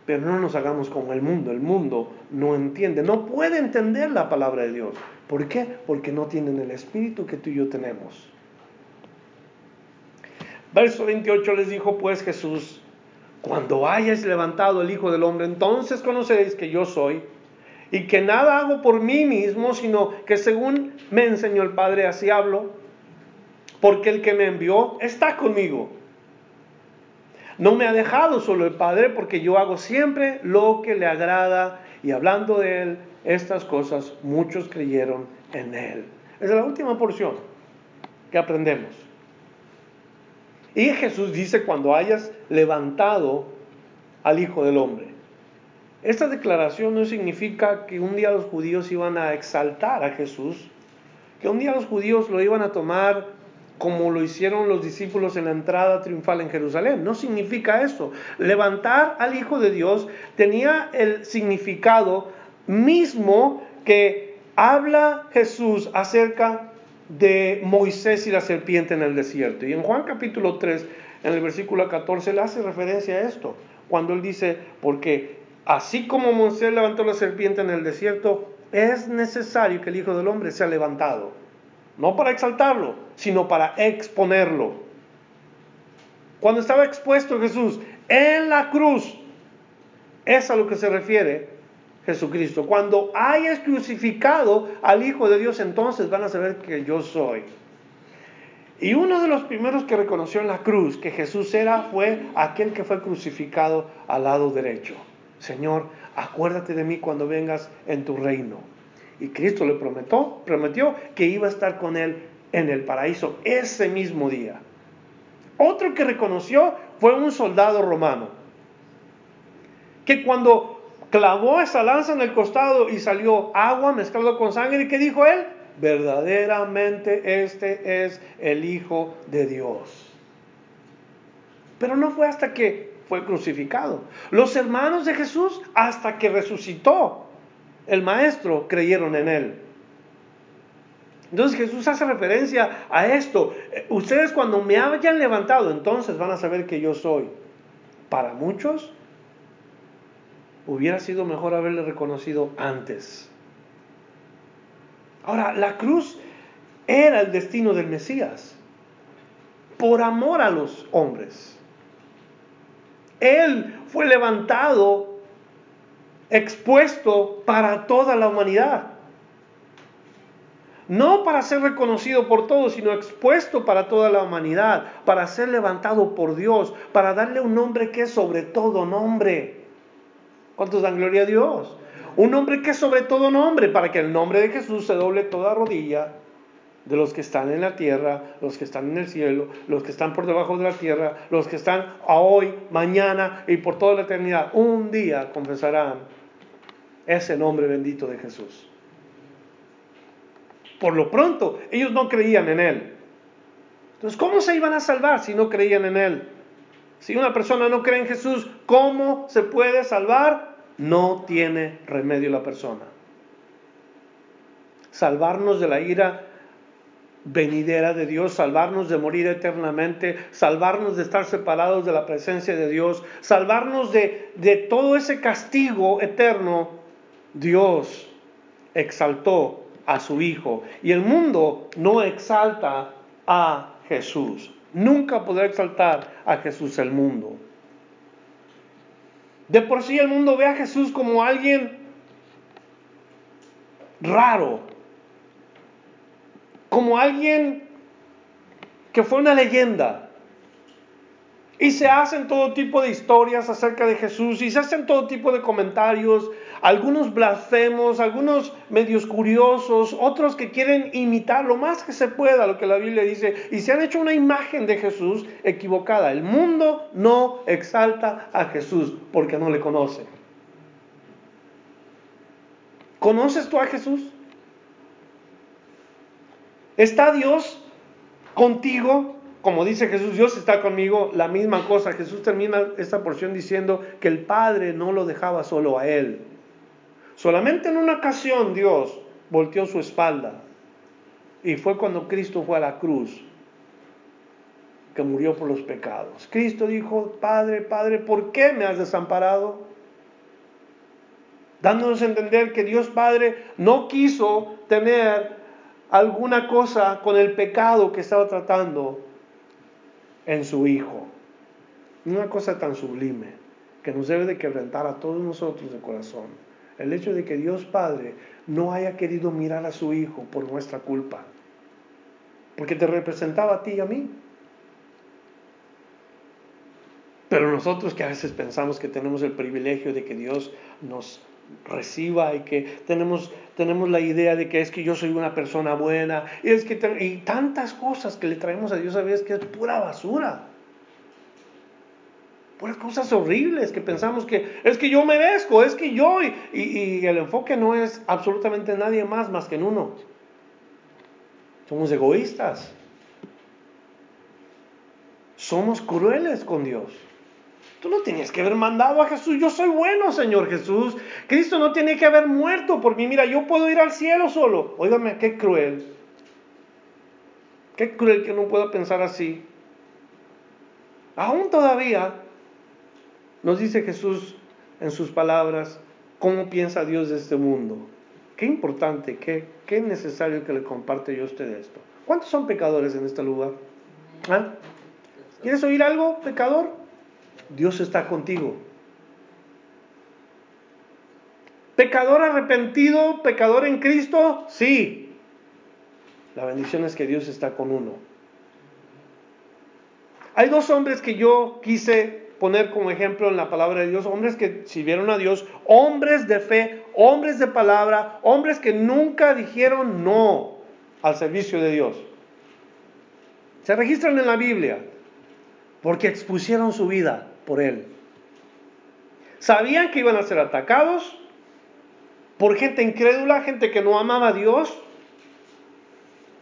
Pero no nos hagamos como el mundo. El mundo no entiende, no puede entender la palabra de Dios. ¿Por qué? Porque no tienen el espíritu que tú y yo tenemos. Verso 28 les dijo pues Jesús, cuando hayáis levantado el Hijo del Hombre, entonces conoceréis que yo soy y que nada hago por mí mismo, sino que según me enseñó el Padre, así hablo, porque el que me envió está conmigo. No me ha dejado solo el Padre porque yo hago siempre lo que le agrada y hablando de Él, estas cosas muchos creyeron en Él. Es la última porción que aprendemos. Y Jesús dice cuando hayas levantado al Hijo del Hombre. Esta declaración no significa que un día los judíos iban a exaltar a Jesús, que un día los judíos lo iban a tomar como lo hicieron los discípulos en la entrada triunfal en Jerusalén. No significa eso. Levantar al Hijo de Dios tenía el significado mismo que habla Jesús acerca de Moisés y la serpiente en el desierto. Y en Juan capítulo 3, en el versículo 14, le hace referencia a esto, cuando él dice, porque así como Moisés levantó la serpiente en el desierto, es necesario que el Hijo del Hombre sea levantado no para exaltarlo, sino para exponerlo. Cuando estaba expuesto Jesús en la cruz, es a lo que se refiere Jesucristo. Cuando hayas crucificado al Hijo de Dios, entonces van a saber que yo soy. Y uno de los primeros que reconoció en la cruz que Jesús era fue aquel que fue crucificado al lado derecho. Señor, acuérdate de mí cuando vengas en tu reino. Y Cristo le prometió, prometió que iba a estar con él en el paraíso ese mismo día. Otro que reconoció fue un soldado romano, que cuando clavó esa lanza en el costado y salió agua mezclado con sangre, ¿qué dijo él? Verdaderamente este es el Hijo de Dios. Pero no fue hasta que fue crucificado. Los hermanos de Jesús hasta que resucitó el maestro creyeron en él. Entonces Jesús hace referencia a esto. Ustedes cuando me hayan levantado, entonces van a saber que yo soy. Para muchos, hubiera sido mejor haberle reconocido antes. Ahora, la cruz era el destino del Mesías, por amor a los hombres. Él fue levantado expuesto para toda la humanidad. No para ser reconocido por todos, sino expuesto para toda la humanidad, para ser levantado por Dios, para darle un nombre que es sobre todo nombre. ¿Cuántos dan gloria a Dios? Un nombre que sobre todo nombre, para que el nombre de Jesús se doble toda rodilla de los que están en la tierra, los que están en el cielo, los que están por debajo de la tierra, los que están a hoy, mañana y por toda la eternidad. Un día confesarán ese nombre bendito de Jesús. Por lo pronto, ellos no creían en Él. Entonces, ¿cómo se iban a salvar si no creían en Él? Si una persona no cree en Jesús, ¿cómo se puede salvar? No tiene remedio la persona. Salvarnos de la ira venidera de Dios, salvarnos de morir eternamente, salvarnos de estar separados de la presencia de Dios, salvarnos de, de todo ese castigo eterno, Dios exaltó a su Hijo. Y el mundo no exalta a Jesús. Nunca podrá exaltar a Jesús el mundo. De por sí el mundo ve a Jesús como alguien raro, como alguien que fue una leyenda. Y se hacen todo tipo de historias acerca de Jesús y se hacen todo tipo de comentarios, algunos blasfemos, algunos medios curiosos, otros que quieren imitar lo más que se pueda lo que la Biblia dice y se han hecho una imagen de Jesús equivocada. El mundo no exalta a Jesús porque no le conoce. ¿Conoces tú a Jesús? ¿Está Dios contigo? Como dice Jesús, Dios está conmigo, la misma cosa. Jesús termina esta porción diciendo que el Padre no lo dejaba solo a él. Solamente en una ocasión Dios volteó su espalda y fue cuando Cristo fue a la cruz que murió por los pecados. Cristo dijo, Padre, Padre, ¿por qué me has desamparado? Dándonos a entender que Dios Padre no quiso tener alguna cosa con el pecado que estaba tratando en su Hijo. Una cosa tan sublime que nos debe de quebrantar a todos nosotros de corazón. El hecho de que Dios Padre no haya querido mirar a su Hijo por nuestra culpa. Porque te representaba a ti y a mí. Pero nosotros que a veces pensamos que tenemos el privilegio de que Dios nos reciba y que tenemos, tenemos la idea de que es que yo soy una persona buena y, es que y tantas cosas que le traemos a Dios a veces que es pura basura. Puras cosas horribles que pensamos que es que yo merezco, es que yo, y, y el enfoque no es absolutamente nadie más más que en uno. Somos egoístas. Somos crueles con Dios. Tú no tenías que haber mandado a Jesús. Yo soy bueno, Señor Jesús. Cristo no tiene que haber muerto por mí. Mira, yo puedo ir al cielo solo. Óigame, qué cruel. Qué cruel que no pueda pensar así. Aún todavía nos dice Jesús en sus palabras cómo piensa Dios de este mundo. Qué importante, qué, qué necesario que le comparte yo a usted esto. ¿Cuántos son pecadores en este lugar? ¿Ah? ¿Quieres oír algo, pecador? Dios está contigo. Pecador arrepentido, pecador en Cristo, sí. La bendición es que Dios está con uno. Hay dos hombres que yo quise poner como ejemplo en la palabra de Dios, hombres que sirvieron a Dios, hombres de fe, hombres de palabra, hombres que nunca dijeron no al servicio de Dios. Se registran en la Biblia porque expusieron su vida por él. Sabían que iban a ser atacados por gente incrédula, gente que no amaba a Dios,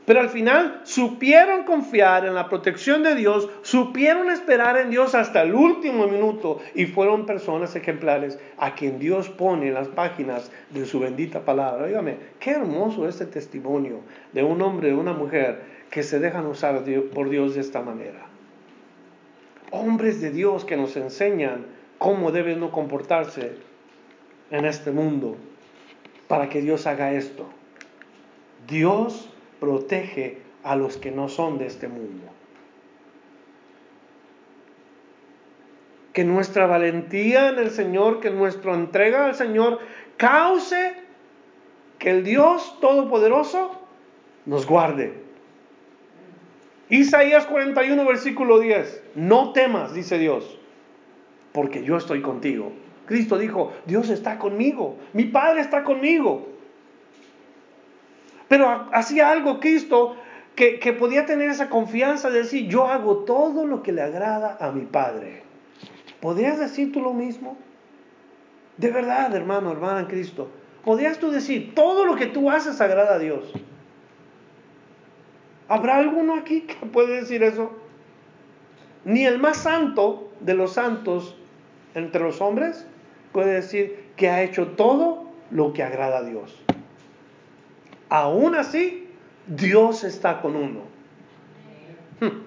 pero al final supieron confiar en la protección de Dios, supieron esperar en Dios hasta el último minuto y fueron personas ejemplares a quien Dios pone en las páginas de su bendita palabra. Dígame, qué hermoso este testimonio de un hombre, de una mujer que se dejan usar por Dios de esta manera hombres de Dios que nos enseñan cómo debe uno comportarse en este mundo para que Dios haga esto. Dios protege a los que no son de este mundo. Que nuestra valentía en el Señor, que nuestra entrega al Señor cause que el Dios Todopoderoso nos guarde Isaías 41, versículo 10. No temas, dice Dios, porque yo estoy contigo. Cristo dijo, Dios está conmigo, mi Padre está conmigo. Pero hacía algo Cristo que, podía tener esa confianza de decir, yo hago todo lo que le agrada a mi Padre. ¿Podrías decir tú lo mismo? De verdad, hermano, hermana en Cristo. ¿Podrías tú decir, todo lo que tú haces agrada a Dios? ¿Habrá alguno aquí que puede decir eso? Ni el más santo de los santos entre los hombres puede decir que ha hecho todo lo que agrada a Dios. Aún así, Dios está con uno. Hmm.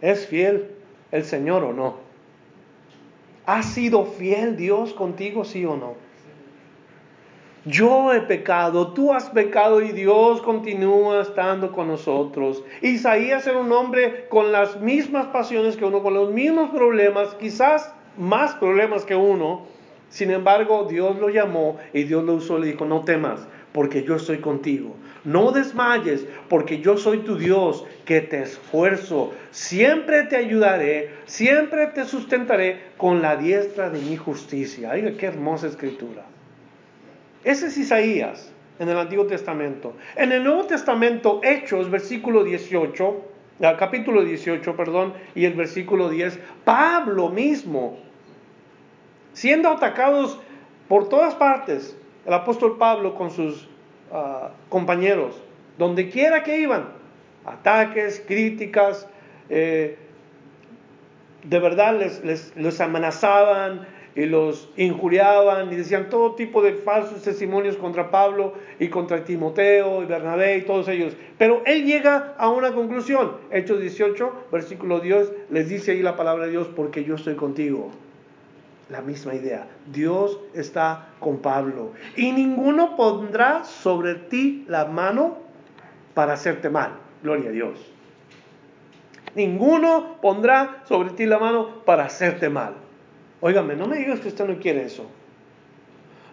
¿Es fiel el Señor o no? ¿Ha sido fiel Dios contigo, sí o no? Yo he pecado, tú has pecado y Dios continúa estando con nosotros. Isaías era un hombre con las mismas pasiones que uno, con los mismos problemas, quizás más problemas que uno. Sin embargo, Dios lo llamó y Dios lo usó y le dijo, no temas, porque yo estoy contigo. No desmayes, porque yo soy tu Dios, que te esfuerzo. Siempre te ayudaré, siempre te sustentaré con la diestra de mi justicia. Oiga, qué hermosa escritura. Ese es Isaías en el Antiguo Testamento. En el Nuevo Testamento, Hechos, versículo 18, ah, capítulo 18, perdón, y el versículo 10, Pablo mismo, siendo atacados por todas partes, el apóstol Pablo con sus ah, compañeros, donde quiera que iban, ataques, críticas, eh, de verdad les, les, les amenazaban, y los injuriaban y decían todo tipo de falsos testimonios contra Pablo y contra Timoteo y Bernabé y todos ellos. Pero él llega a una conclusión. Hechos 18, versículo 10, les dice ahí la palabra de Dios, porque yo estoy contigo. La misma idea. Dios está con Pablo. Y ninguno pondrá sobre ti la mano para hacerte mal. Gloria a Dios. Ninguno pondrá sobre ti la mano para hacerte mal. Óigame, no me digas que usted no quiere eso.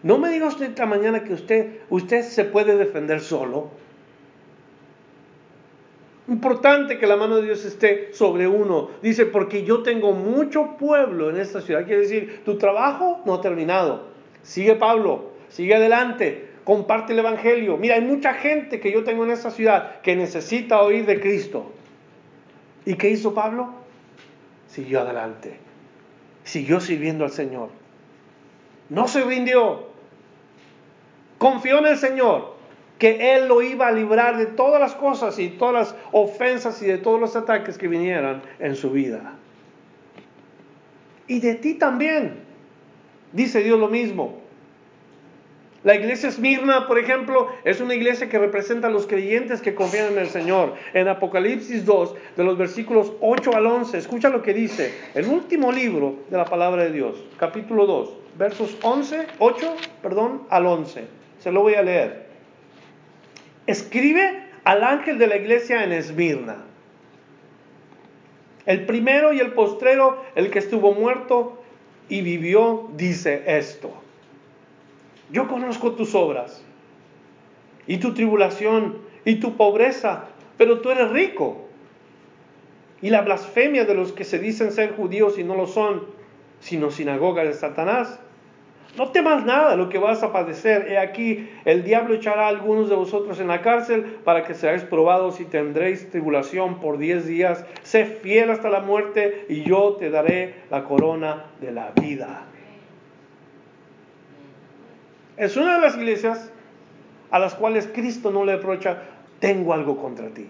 No me diga usted esta mañana que usted, usted se puede defender solo. Importante que la mano de Dios esté sobre uno. Dice, porque yo tengo mucho pueblo en esta ciudad. Quiere decir, tu trabajo no ha terminado. Sigue Pablo, sigue adelante, comparte el Evangelio. Mira, hay mucha gente que yo tengo en esta ciudad que necesita oír de Cristo. ¿Y qué hizo Pablo? Siguió adelante siguió sirviendo al Señor. No se rindió. Confió en el Señor, que Él lo iba a librar de todas las cosas y todas las ofensas y de todos los ataques que vinieran en su vida. Y de ti también, dice Dios lo mismo. La iglesia Esmirna, por ejemplo, es una iglesia que representa a los creyentes que confían en el Señor. En Apocalipsis 2, de los versículos 8 al 11, escucha lo que dice, el último libro de la palabra de Dios, capítulo 2, versos 11, 8, perdón, al 11. Se lo voy a leer. Escribe al ángel de la iglesia en Esmirna. El primero y el postrero, el que estuvo muerto y vivió, dice esto yo conozco tus obras y tu tribulación y tu pobreza, pero tú eres rico. Y la blasfemia de los que se dicen ser judíos y no lo son, sino sinagoga de Satanás. No temas nada lo que vas a padecer. He aquí, el diablo echará a algunos de vosotros en la cárcel para que seáis probados y tendréis tribulación por diez días. Sé fiel hasta la muerte y yo te daré la corona de la vida. Es una de las iglesias a las cuales Cristo no le reprocha, tengo algo contra ti.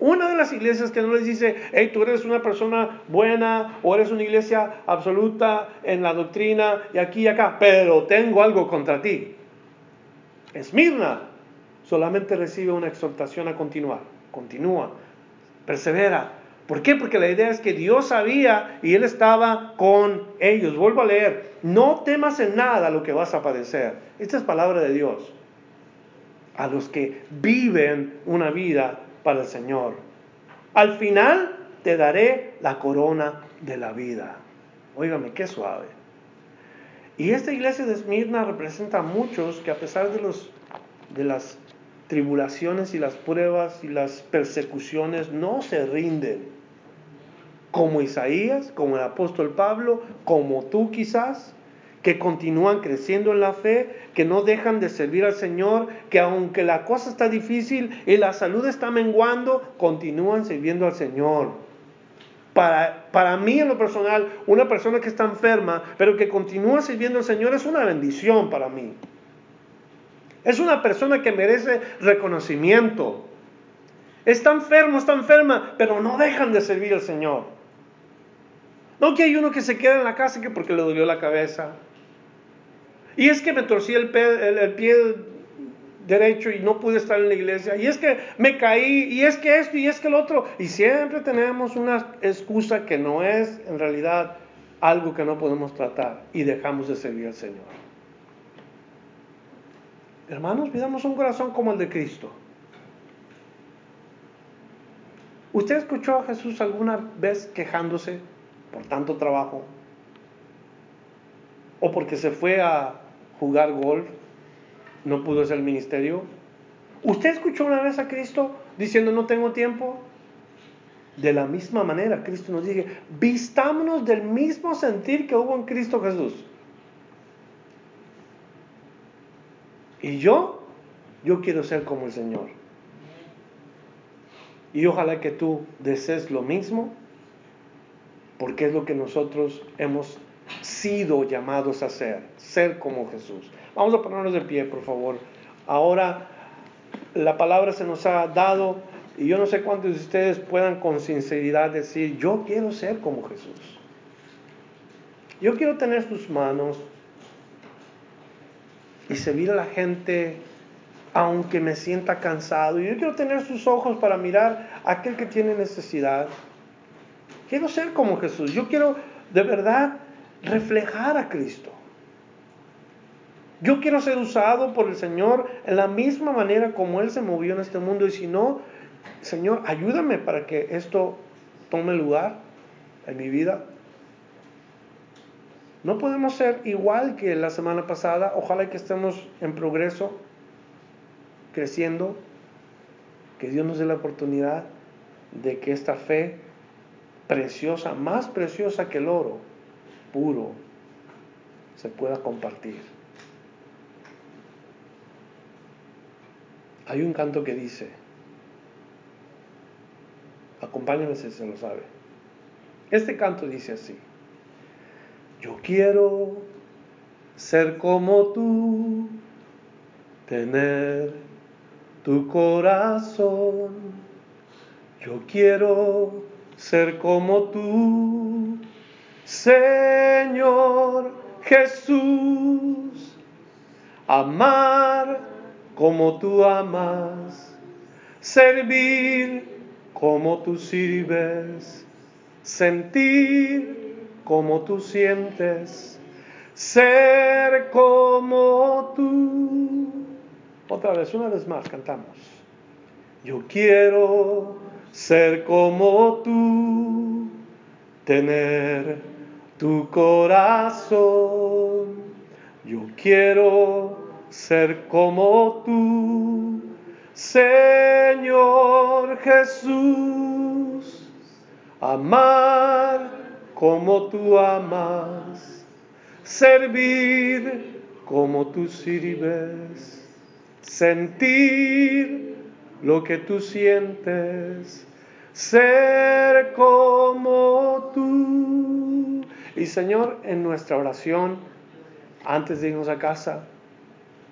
Una de las iglesias que no les dice, hey, tú eres una persona buena o eres una iglesia absoluta en la doctrina y aquí y acá, pero tengo algo contra ti. Esmirna solamente recibe una exhortación a continuar. Continúa, persevera, ¿Por qué? Porque la idea es que Dios sabía y Él estaba con ellos. Vuelvo a leer, no temas en nada lo que vas a padecer. Esta es palabra de Dios. A los que viven una vida para el Señor. Al final te daré la corona de la vida. Óigame, qué suave. Y esta iglesia de Esmirna representa a muchos que a pesar de, los, de las tribulaciones y las pruebas y las persecuciones no se rinden como Isaías, como el apóstol Pablo, como tú quizás, que continúan creciendo en la fe, que no dejan de servir al Señor, que aunque la cosa está difícil y la salud está menguando, continúan sirviendo al Señor. Para, para mí en lo personal, una persona que está enferma, pero que continúa sirviendo al Señor es una bendición para mí. Es una persona que merece reconocimiento. Está enfermo, está enferma, pero no dejan de servir al Señor. No que hay uno que se queda en la casa que porque le dolió la cabeza. Y es que me torcí el, pie derecho y no pude estar en la iglesia. Y es que me caí. Y es que esto y es que el otro. Y siempre tenemos una excusa que no es en realidad algo que no podemos tratar. Y dejamos de servir al Señor. Hermanos, pidamos un corazón como el de Cristo. ¿Usted escuchó a Jesús alguna vez quejándose por tanto trabajo? ¿O porque se fue a jugar golf, no pudo hacer el ministerio? ¿Usted escuchó una vez a Cristo diciendo no tengo tiempo? De la misma manera, Cristo nos dice, vistámonos del mismo sentir que hubo en Cristo Jesús. Y yo, yo quiero ser como el Señor. Y ojalá que tú desees lo mismo, porque es lo que nosotros hemos sido llamados a hacer, ser como Jesús. Vamos a ponernos de pie, por favor. Ahora la palabra se nos ha dado y yo no sé cuántos de ustedes puedan con sinceridad decir, yo quiero ser como Jesús. Yo quiero tener sus manos y servir a la gente aunque me sienta cansado. Yo quiero tener sus ojos para mirar a aquel que tiene necesidad. Quiero ser como Jesús. Yo quiero de verdad reflejar a Cristo. Yo quiero ser usado por el Señor en la misma manera como Él se movió en este mundo. Y si no, Señor, ayúdame para que esto tome lugar en mi vida. No podemos ser igual que la semana pasada. Ojalá que estemos en progreso creciendo, que Dios nos dé la oportunidad de que esta fe preciosa, más preciosa que el oro, puro, se pueda compartir. Hay un canto que dice, acompáñenme si se lo sabe. Este canto dice así, yo quiero ser como tú, tener tu corazón. Yo quiero ser como tú, Señor Jesús, amar como tú amas, servir como tú sirves, sentir como tú sientes, ser como tú otra vez, una vez más, cantamos. Yo quiero ser como tú, tener tu corazón. Yo quiero ser como tú, Señor Jesús. Amar como tú amas, servir como tú sirves sentir lo que tú sientes, ser como tú. Y Señor, en nuestra oración, antes de irnos a casa,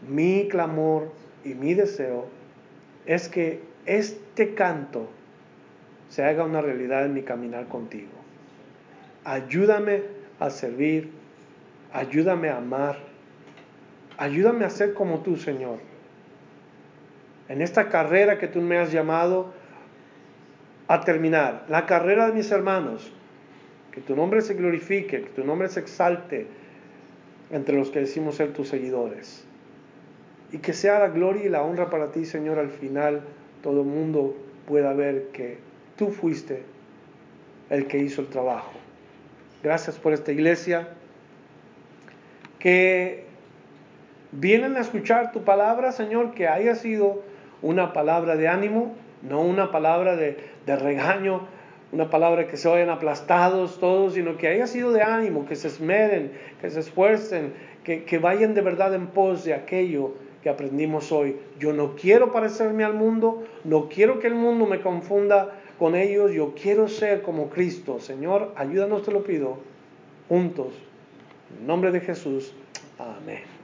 mi clamor y mi deseo es que este canto se haga una realidad en mi caminar contigo. Ayúdame a servir, ayúdame a amar, ayúdame a ser como tú, Señor en esta carrera que tú me has llamado a terminar, la carrera de mis hermanos, que tu nombre se glorifique, que tu nombre se exalte entre los que decimos ser tus seguidores. Y que sea la gloria y la honra para ti, Señor, al final todo el mundo pueda ver que tú fuiste el que hizo el trabajo. Gracias por esta iglesia. Que vienen a escuchar tu palabra, Señor, que haya sido una palabra de ánimo, no una palabra de, regaño, una palabra que se vayan aplastados todos, sino que haya sido de ánimo, que se esmeren, que se esfuercen, que vayan de verdad en pos de aquello que aprendimos hoy. Yo no quiero parecerme al mundo, no quiero que el mundo me confunda con ellos, yo quiero ser como Cristo. Señor, ayúdanos, te lo pido, juntos. En nombre de Jesús. Amén.